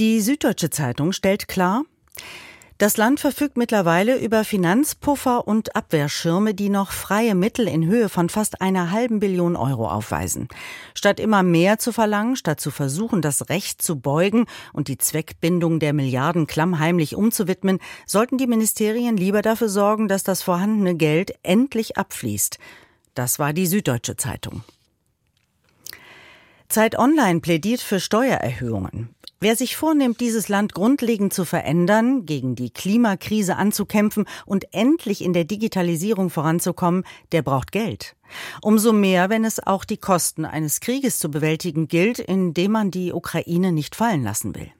Die Süddeutsche Zeitung stellt klar, das Land verfügt mittlerweile über Finanzpuffer und Abwehrschirme, die noch freie Mittel in Höhe von fast einer halben Billion Euro aufweisen. Statt immer mehr zu verlangen, statt zu versuchen, das Recht zu beugen und die Zweckbindung der Milliarden klammheimlich umzuwidmen, sollten die Ministerien lieber dafür sorgen, dass das vorhandene Geld endlich abfließt. Das war die Süddeutsche Zeitung. Zeit Online plädiert für Steuererhöhungen. Wer sich vornimmt, dieses Land grundlegend zu verändern, gegen die Klimakrise anzukämpfen und endlich in der Digitalisierung voranzukommen, der braucht Geld. Umso mehr, wenn es auch die Kosten eines Krieges zu bewältigen gilt, indem man die Ukraine nicht fallen lassen will.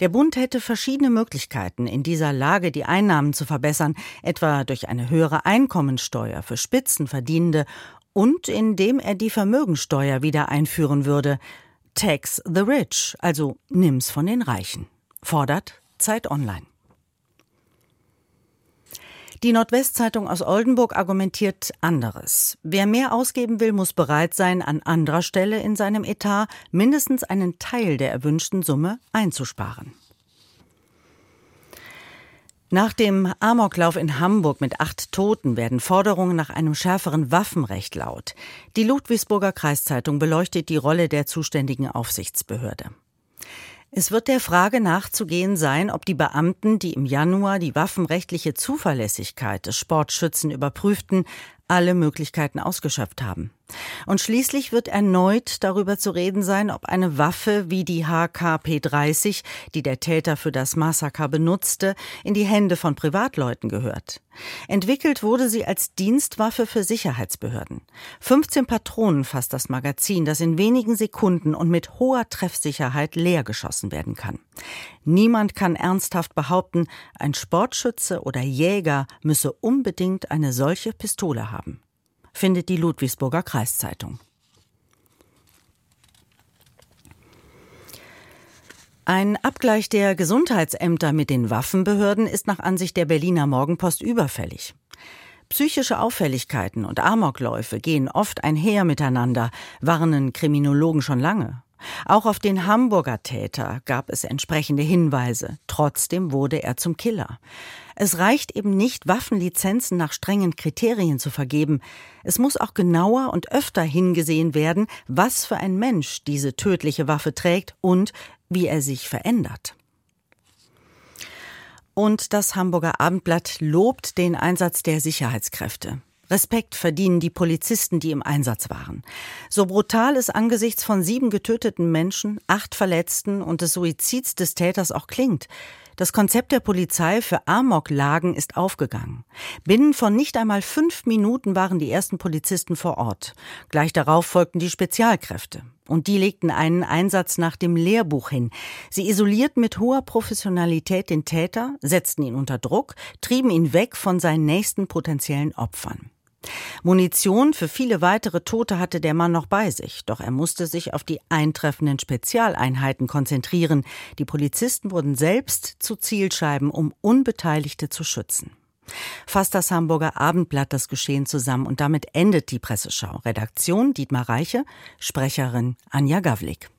Der Bund hätte verschiedene Möglichkeiten, in dieser Lage die Einnahmen zu verbessern, etwa durch eine höhere Einkommensteuer für Spitzenverdienende und indem er die Vermögensteuer wieder einführen würde. Tax the Rich, also nimm's von den Reichen, fordert Zeit Online. Die Nordwestzeitung aus Oldenburg argumentiert anderes. Wer mehr ausgeben will, muss bereit sein, an anderer Stelle in seinem Etat mindestens einen Teil der erwünschten Summe einzusparen. Nach dem Amoklauf in Hamburg mit acht Toten werden Forderungen nach einem schärferen Waffenrecht laut. Die Ludwigsburger Kreiszeitung beleuchtet die Rolle der zuständigen Aufsichtsbehörde. Es wird der Frage nachzugehen sein, ob die Beamten, die im Januar die waffenrechtliche Zuverlässigkeit des Sportschützen überprüften, alle Möglichkeiten ausgeschöpft haben. Und schließlich wird erneut darüber zu reden sein, ob eine Waffe wie die HKP-30, die der Täter für das Massaker benutzte, in die Hände von Privatleuten gehört. Entwickelt wurde sie als Dienstwaffe für Sicherheitsbehörden. 15 Patronen fasst das Magazin, das in wenigen Sekunden und mit hoher Treffsicherheit leer geschossen werden kann. Niemand kann ernsthaft behaupten, ein Sportschütze oder Jäger müsse unbedingt eine solche Pistole haben findet die Ludwigsburger Kreiszeitung. Ein Abgleich der Gesundheitsämter mit den Waffenbehörden ist nach Ansicht der Berliner Morgenpost überfällig. Psychische Auffälligkeiten und Amokläufe gehen oft einher miteinander, warnen Kriminologen schon lange. Auch auf den Hamburger Täter gab es entsprechende Hinweise. Trotzdem wurde er zum Killer. Es reicht eben nicht, Waffenlizenzen nach strengen Kriterien zu vergeben. Es muss auch genauer und öfter hingesehen werden, was für ein Mensch diese tödliche Waffe trägt und wie er sich verändert. Und das Hamburger Abendblatt lobt den Einsatz der Sicherheitskräfte. Respekt verdienen die Polizisten, die im Einsatz waren. So brutal es angesichts von sieben getöteten Menschen, acht Verletzten und des Suizids des Täters auch klingt, das Konzept der Polizei für Amoklagen ist aufgegangen. Binnen von nicht einmal fünf Minuten waren die ersten Polizisten vor Ort. Gleich darauf folgten die Spezialkräfte. Und die legten einen Einsatz nach dem Lehrbuch hin. Sie isolierten mit hoher Professionalität den Täter, setzten ihn unter Druck, trieben ihn weg von seinen nächsten potenziellen Opfern. Munition für viele weitere Tote hatte der Mann noch bei sich, doch er musste sich auf die eintreffenden Spezialeinheiten konzentrieren. Die Polizisten wurden selbst zu Zielscheiben, um Unbeteiligte zu schützen. Fasst das Hamburger Abendblatt das Geschehen zusammen und damit endet die Presseschau. Redaktion Dietmar Reiche, Sprecherin Anja Gavlik.